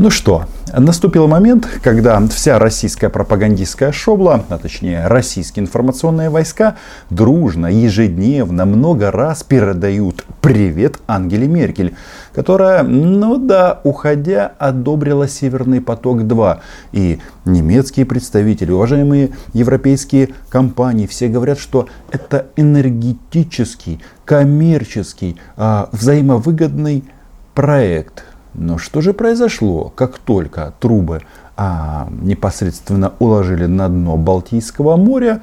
Ну что, наступил момент, когда вся российская пропагандистская шобла, а точнее российские информационные войска, дружно, ежедневно, много раз передают привет Ангеле Меркель, которая, ну да, уходя, одобрила Северный поток-2. И немецкие представители, уважаемые европейские компании, все говорят, что это энергетический, коммерческий, а, взаимовыгодный проект – но что же произошло, как только трубы а, непосредственно уложили на дно Балтийского моря,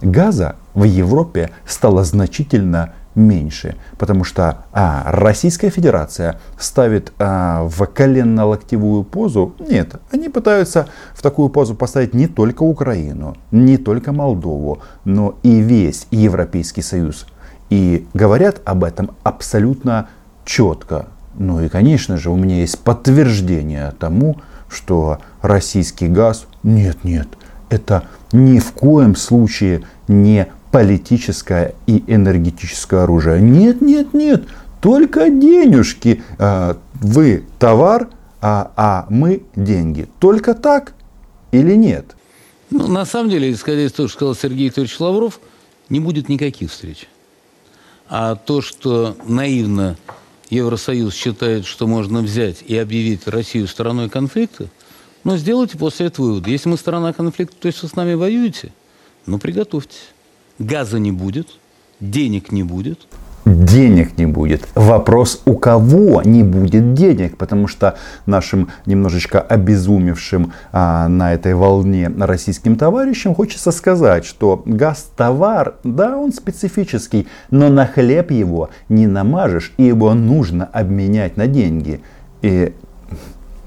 газа в Европе стало значительно меньше, потому что а, Российская Федерация ставит а, в коленно-локтевую позу. Нет, они пытаются в такую позу поставить не только Украину, не только Молдову, но и весь Европейский Союз. И говорят об этом абсолютно четко. Ну и, конечно же, у меня есть подтверждение тому, что российский газ, нет, нет, это ни в коем случае не политическое и энергетическое оружие. Нет, нет, нет, только денежки. А, вы товар, а, а мы деньги. Только так или нет? Ну, на самом деле, исходя из того, что сказал Сергей Викторович Лавров, не будет никаких встреч. А то, что наивно Евросоюз считает, что можно взять и объявить Россию стороной конфликта, но сделайте после этого вывод. Если мы сторона конфликта, то есть вы с нами воюете, ну приготовьтесь. Газа не будет, денег не будет – денег не будет. Вопрос, у кого не будет денег, потому что нашим немножечко обезумевшим а, на этой волне российским товарищам хочется сказать, что газ-товар, да, он специфический, но на хлеб его не намажешь, и его нужно обменять на деньги. И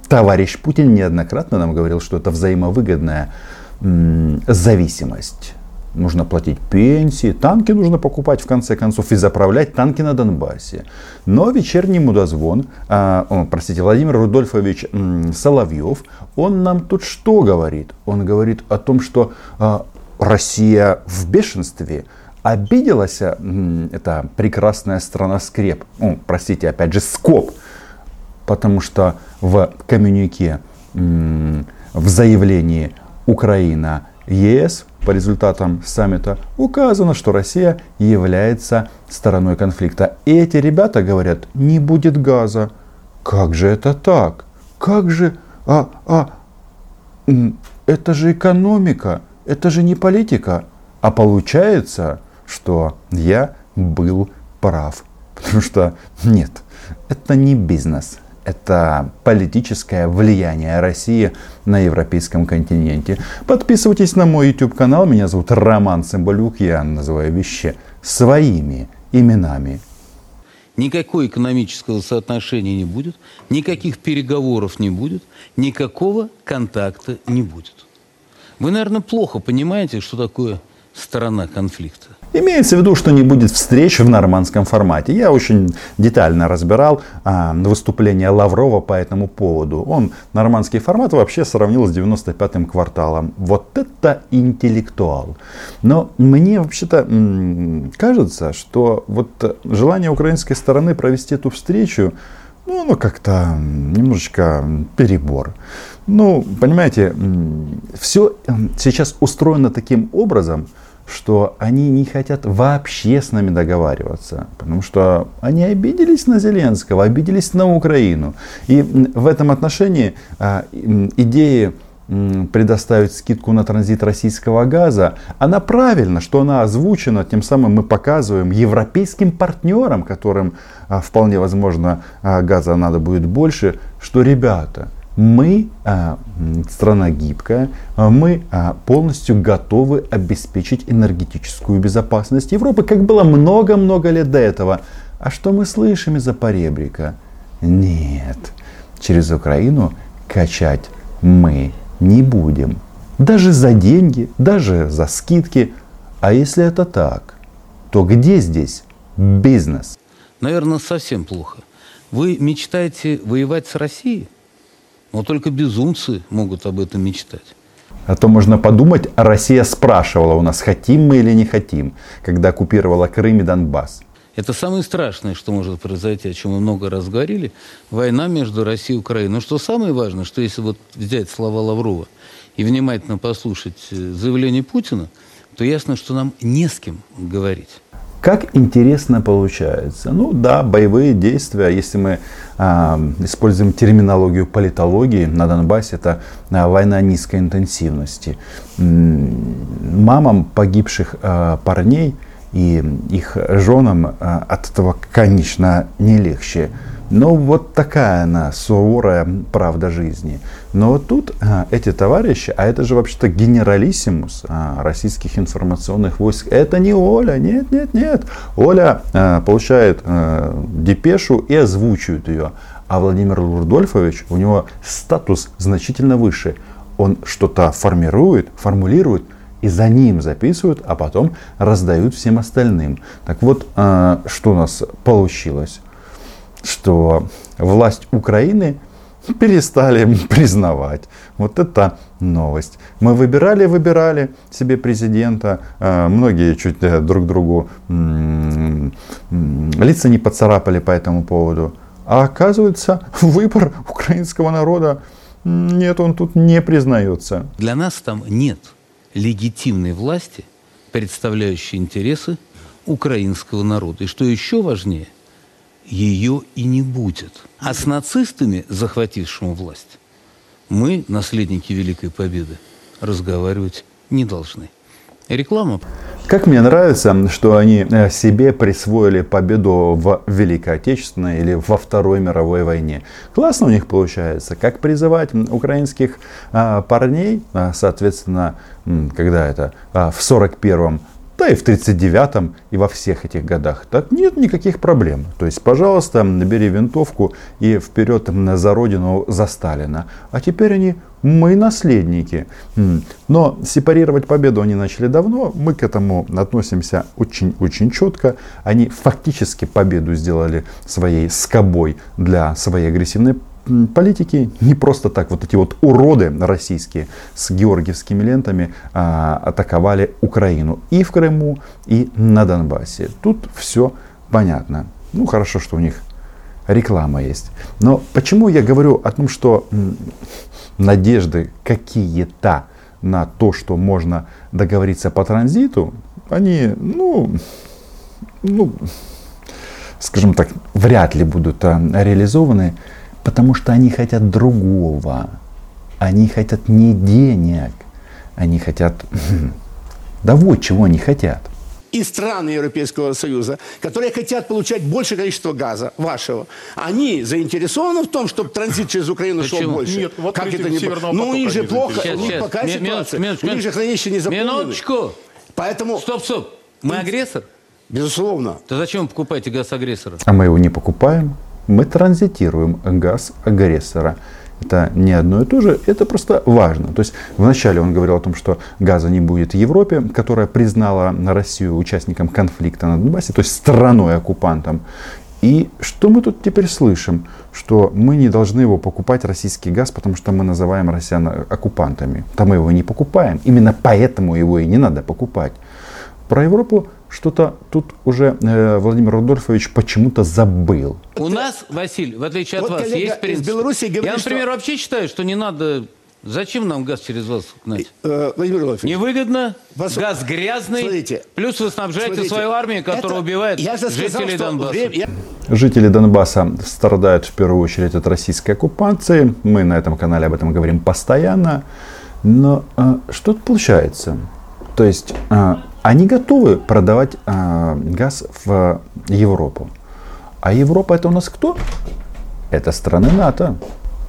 товарищ Путин неоднократно нам говорил, что это взаимовыгодная м- зависимость нужно платить пенсии, танки нужно покупать в конце концов и заправлять танки на Донбассе. Но вечерний мудозвон, а, о, простите, Владимир Рудольфович м, Соловьев, он нам тут что говорит? Он говорит о том, что а, Россия в бешенстве, обиделась м, эта прекрасная страна скреп, о, простите, опять же, скоп, потому что в коммюнике, м, в заявлении Украина ЕС по результатам саммита указано, что Россия является стороной конфликта. И эти ребята говорят, не будет газа. Как же это так? Как же... А, а, это же экономика, это же не политика. А получается, что я был прав. Потому что нет, это не бизнес это политическое влияние России на европейском континенте. Подписывайтесь на мой YouTube канал. Меня зовут Роман Цымбалюк. Я называю вещи своими именами. Никакого экономического соотношения не будет, никаких переговоров не будет, никакого контакта не будет. Вы, наверное, плохо понимаете, что такое сторона конфликта. Имеется в виду, что не будет встреч в нормандском формате. Я очень детально разбирал а, выступление Лаврова по этому поводу. Он нормандский формат вообще сравнил с 95-м кварталом. Вот это интеллектуал. Но мне вообще-то кажется, что вот желание украинской стороны провести эту встречу, ну, оно как-то немножечко перебор. Ну, понимаете, все сейчас устроено таким образом, что они не хотят вообще с нами договариваться, потому что они обиделись на Зеленского, обиделись на Украину. И в этом отношении а, идеи предоставить скидку на транзит российского газа, она правильно, что она озвучена, тем самым мы показываем европейским партнерам, которым а, вполне возможно а, газа надо будет больше, что ребята, мы а, страна гибкая, а, мы а, полностью готовы обеспечить энергетическую безопасность Европы, как было много-много лет до этого. А что мы слышим из-за поребрика? Нет, через Украину качать мы не будем. Даже за деньги, даже за скидки. А если это так, то где здесь бизнес? Наверное, совсем плохо. Вы мечтаете воевать с Россией? Но только безумцы могут об этом мечтать. А то можно подумать, а Россия спрашивала у нас, хотим мы или не хотим, когда оккупировала Крым и Донбасс. Это самое страшное, что может произойти, о чем мы много раз говорили, война между Россией и Украиной. Но что самое важное, что если вот взять слова Лаврова и внимательно послушать э, заявление Путина, то ясно, что нам не с кем говорить. Как интересно получается. Ну да, боевые действия, если мы а, используем терминологию политологии на Донбассе, это а, война низкой интенсивности. Мамам погибших а, парней и их женам а, от этого, конечно, не легче. Но вот такая она суровая правда жизни. Но вот тут а, эти товарищи, а это же вообще-то генералиссимус а, российских информационных войск, это не Оля, нет, нет, нет. Оля а, получает а, депешу и озвучивает ее. А Владимир Рудольфович, у него статус значительно выше. Он что-то формирует, формулирует, и за ним записывают, а потом раздают всем остальным. Так вот, а, что у нас получилось? Что власть Украины перестали признавать. Вот это новость. Мы выбирали, выбирали себе президента. А, многие чуть э, друг другу лица не поцарапали по этому поводу. А оказывается, выбор украинского народа, нет, он тут не признается. Для нас там нет легитимной власти, представляющей интересы украинского народа. И что еще важнее – ее и не будет. А с нацистами, захватившими власть, мы, наследники Великой Победы, разговаривать не должны. Реклама. Как мне нравится, что они э, себе присвоили победу в Великой Отечественной или во Второй мировой войне. Классно у них получается. Как призывать украинских а, парней, а, соответственно, когда это, а, в 41-м да и в 39-м, и во всех этих годах. Так нет никаких проблем. То есть, пожалуйста, набери винтовку и вперед за родину, за Сталина. А теперь они мы наследники. Но сепарировать победу они начали давно. Мы к этому относимся очень-очень четко. Они фактически победу сделали своей скобой для своей агрессивной политики не просто так вот эти вот уроды российские с георгиевскими лентами а, атаковали Украину и в Крыму, и на Донбассе. Тут все понятно. Ну, хорошо, что у них реклама есть. Но почему я говорю о том, что надежды какие-то на то, что можно договориться по транзиту, они, ну, ну, скажем так, вряд ли будут а, реализованы. Потому что они хотят другого. Они хотят не денег. Они хотят... Да вот чего они хотят. И страны Европейского Союза, которые хотят получать большее количество газа вашего, они заинтересованы в том, чтобы транзит через Украину Почему? шел больше. Нет, вот как это не Ну, у них же плохо, сейчас, у них пока сейчас. ситуация. Минуточку, у них же хранилище не заполнены. Минуточку. Поэтому... Стоп, стоп. Мы агрессор? Безусловно. То зачем вы покупаете газ агрессора? А мы его не покупаем мы транзитируем газ агрессора. Это не одно и то же, это просто важно. То есть вначале он говорил о том, что газа не будет в Европе, которая признала Россию участником конфликта на Донбассе, то есть страной-оккупантом. И что мы тут теперь слышим? Что мы не должны его покупать, российский газ, потому что мы называем россиян оккупантами. Там мы его не покупаем. Именно поэтому его и не надо покупать. Про Европу что-то тут уже э, Владимир Рудольфович почему-то забыл. У нас, Василий, в отличие от вот вас, есть принцип. Беларуси говорит, Я, например, что... вообще считаю, что не надо... Зачем нам газ через вас гнать? Э, Владимир Рудольфович. Невыгодно, вас... газ грязный, смотрите, плюс вы снабжаете смотрите, свою армию, которая это... убивает я жителей сказал, Донбасса. Время... Жители Донбасса страдают в первую очередь от российской оккупации. Мы на этом канале об этом говорим постоянно. Но э, что тут получается? То есть э, они готовы продавать э, газ в Европу. А Европа это у нас кто? Это страны НАТО.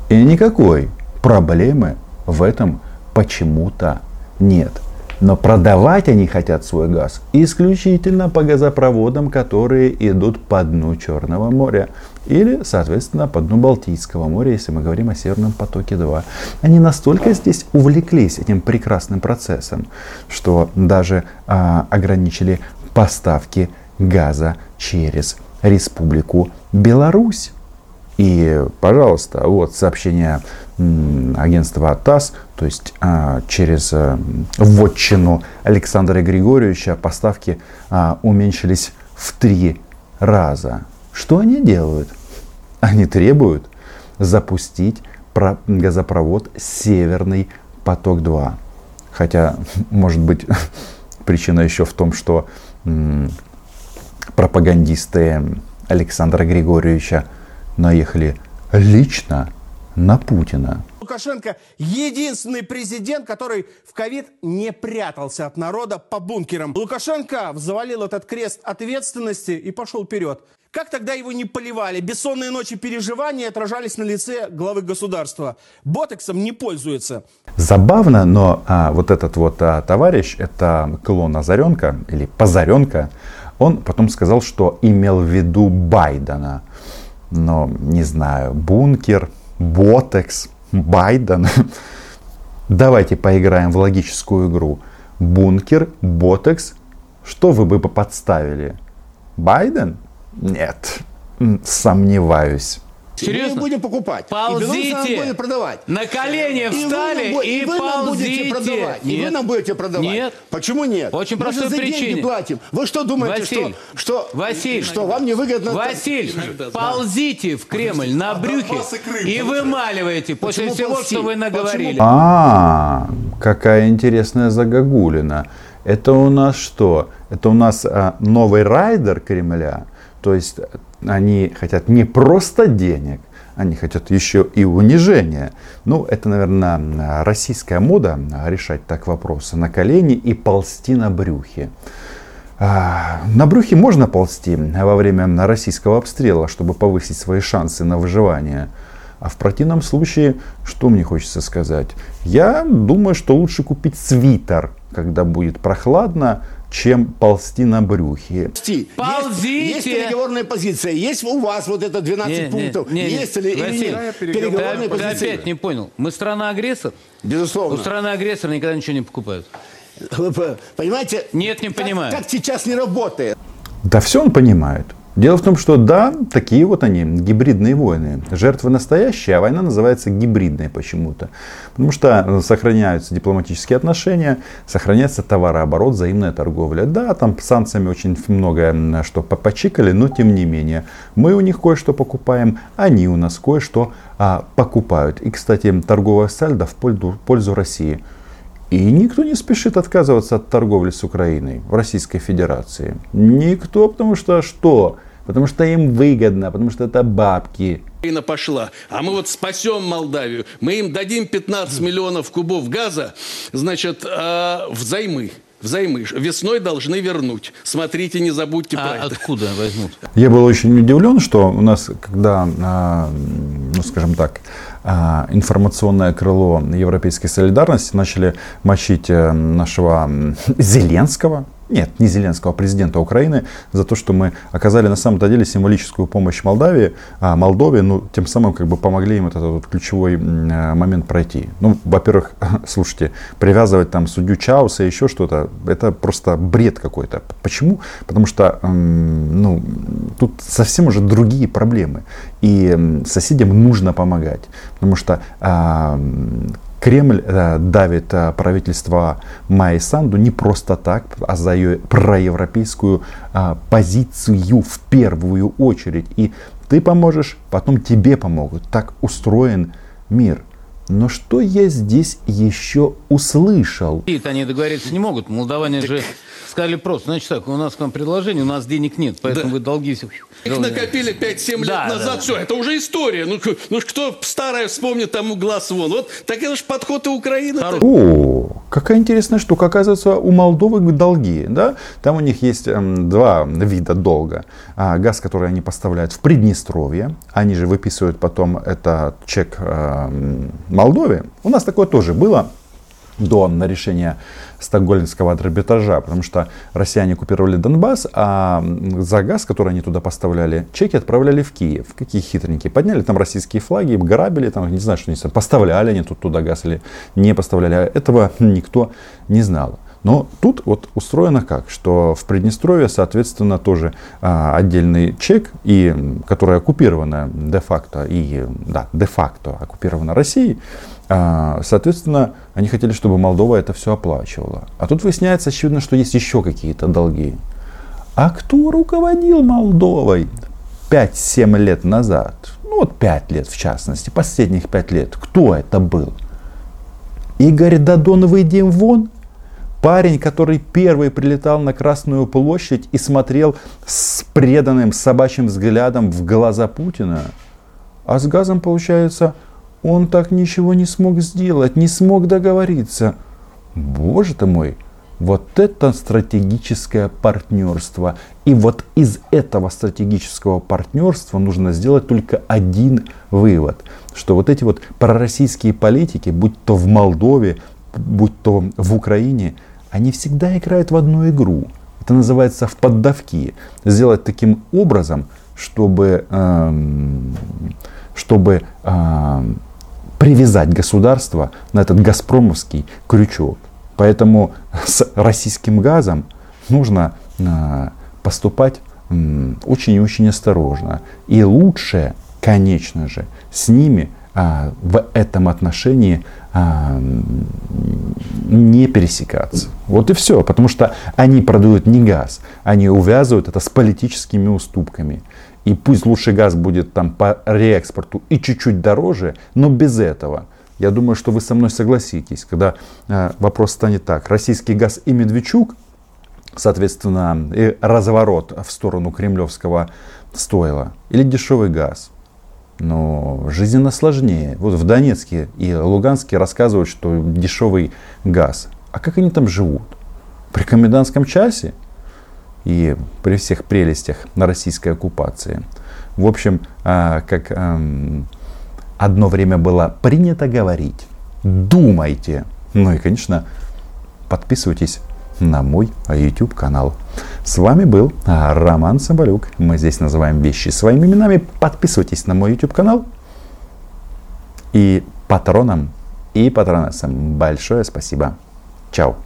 И никакой проблемы в этом почему-то нет. Но продавать они хотят свой газ исключительно по газопроводам, которые идут по дну Черного моря. Или, соответственно, по дну Балтийского моря, если мы говорим о Северном потоке 2. Они настолько здесь увлеклись этим прекрасным процессом, что даже а, ограничили поставки газа через Республику Беларусь. И, пожалуйста, вот сообщение агентства ТАСС, то есть а, через а, вотчину Александра Григорьевича поставки а, уменьшились в три раза. Что они делают? Они требуют запустить газопровод «Северный поток-2». Хотя, может быть, причина еще в том, что пропагандисты Александра Григорьевича наехали лично на Путина. Лукашенко единственный президент, который в ковид не прятался от народа по бункерам. Лукашенко взвалил этот крест ответственности и пошел вперед. Как тогда его не поливали? Бессонные ночи переживания отражались на лице главы государства. Ботексом не пользуется. Забавно, но а, вот этот вот а, товарищ, это клон Озаренка или Позаренка, он потом сказал, что имел в виду Байдена. Но не знаю, бункер, ботекс, Байден. Давайте поиграем в логическую игру. Бункер, ботекс. Что вы бы подставили? Байден? Нет, сомневаюсь. Серьезно? Мы будем покупать. Ползите. И будет продавать. На колени встали и, и, вы нам будете продавать. Нет. И вы нам будете продавать. Нет. Почему нет? По очень простой Мы же за причине. деньги платим. Вы что думаете, Василь, что, что, Василь, что вам не выгодно? Василь, ползите в Кремль на брюхе и вымаливайте после Почему всего, ползти? что вы наговорили. А, какая интересная загогулина. Это у нас что? Это у нас а, новый райдер Кремля. То есть они хотят не просто денег, они хотят еще и унижения. Ну, это, наверное, российская мода решать так вопросы на колени и ползти на брюхе. А, на брюхе можно ползти во время российского обстрела, чтобы повысить свои шансы на выживание. А в противном случае, что мне хочется сказать? Я думаю, что лучше купить свитер, когда будет прохладно, чем ползти на брюхе. Ползите! Есть, есть переговорная позиция, есть у вас вот это 12 Не, не, пунктов, не, не. есть ли Василий, или нет? Переговорная позиция. опять не понял. Мы страна-агрессор? У Безусловно. страны-агрессора никогда ничего не покупают. Вы по- понимаете? Нет, не как- понимаю. Как сейчас не работает. Да все он понимает. Дело в том, что да, такие вот они, гибридные войны. Жертвы настоящие, а война называется гибридной почему-то. Потому что сохраняются дипломатические отношения, сохраняется товарооборот, взаимная торговля. Да, там санкциями очень многое что попачикали, но тем не менее. Мы у них кое-что покупаем, они у нас кое-что а, покупают. И, кстати, торговая сальдо в пользу, пользу России. И никто не спешит отказываться от торговли с Украиной в Российской Федерации. Никто, потому что что? Потому что им выгодно, потому что это бабки. Украина пошла, а мы вот спасем Молдавию, мы им дадим 15 миллионов кубов газа, значит, э, взаймы. Взаймы. Весной должны вернуть. Смотрите, не забудьте про А это. откуда возьмут? Я был очень удивлен, что у нас, когда, а, ну скажем так, а, информационное крыло европейской солидарности начали мочить э, нашего Зеленского, нет, не Зеленского, а президента Украины, за то, что мы оказали на самом-то деле символическую помощь Молдавии, а, Молдове, ну, тем самым как бы помогли им этот вот ключевой э, момент пройти. Ну, во-первых, слушайте, привязывать там судью Чауса и еще что-то, это просто бред какой-то. Почему? Потому что, ну, тут совсем уже другие проблемы. И соседям нужно помогать. Потому что а, Кремль э, давит э, правительство Майи Санду не просто так, а за ее проевропейскую а, позицию в первую очередь. И ты поможешь, потом тебе помогут. Так устроен мир. Но что я здесь еще услышал? И они договориться не могут. Молдаване же сказали просто, значит так, у нас к вам предложение, у нас денег нет, поэтому Да. вы долги все... Их накопили 5-7 лет Да, назад, да. все, это уже история. Ну, ну кто старое вспомнит, тому глаз вон. Вот так это же подход и Украины. О, какая интересная штука. Оказывается, у Молдовы долги. Да? Там у них есть эм, два вида долга. А, газ, который они поставляют в Приднестровье. Они же выписывают потом этот чек эм, Молдове. У нас такое тоже было до на решения стокгольмского арбитража, потому что россияне оккупировали Донбасс, а за газ, который они туда поставляли, чеки отправляли в Киев. Какие хитренькие. Подняли там российские флаги, грабили, там, не знаю, что они поставляли они тут туда газ или не поставляли. Этого никто не знал. Но тут вот устроено как, что в Приднестровье, соответственно, тоже а, отдельный чек, и, м, которая оккупирована де-факто, и, да, де-факто оккупирована Россией, а, соответственно, они хотели, чтобы Молдова это все оплачивала. А тут выясняется, очевидно, что есть еще какие-то долги. А кто руководил Молдовой 5-7 лет назад? Ну вот 5 лет в частности, последних 5 лет. Кто это был? Игорь Дадон, выйдем вон. Парень, который первый прилетал на Красную площадь и смотрел с преданным собачьим взглядом в глаза Путина. А с газом, получается, он так ничего не смог сделать, не смог договориться. Боже ты мой, вот это стратегическое партнерство. И вот из этого стратегического партнерства нужно сделать только один вывод, что вот эти вот пророссийские политики, будь то в Молдове, будь то в Украине, они всегда играют в одну игру. Это называется в поддавки. Сделать таким образом, чтобы, эм, чтобы эм, привязать государство на этот газпромовский крючок. Поэтому с российским газом нужно э, поступать очень и очень осторожно. И лучше, конечно же, с ними в этом отношении а, не пересекаться. Вот и все. Потому что они продают не газ, они увязывают это с политическими уступками. И пусть лучший газ будет там по реэкспорту и чуть-чуть дороже, но без этого. Я думаю, что вы со мной согласитесь, когда э, вопрос станет так. Российский газ и Медведчук, соответственно, и разворот в сторону кремлевского стойла, или дешевый газ. Но жизненно сложнее. Вот в Донецке и Луганске рассказывают, что дешевый газ. А как они там живут? При комендантском часе? и при всех прелестях на российской оккупации. В общем, а, как одно время было принято говорить, думайте. Ну и, конечно, подписывайтесь на мой YouTube канал. С вами был а, Роман Соболюк. Мы здесь называем вещи своими именами. Подписывайтесь на мой YouTube канал. И патронам и патронессам большое спасибо. Чао.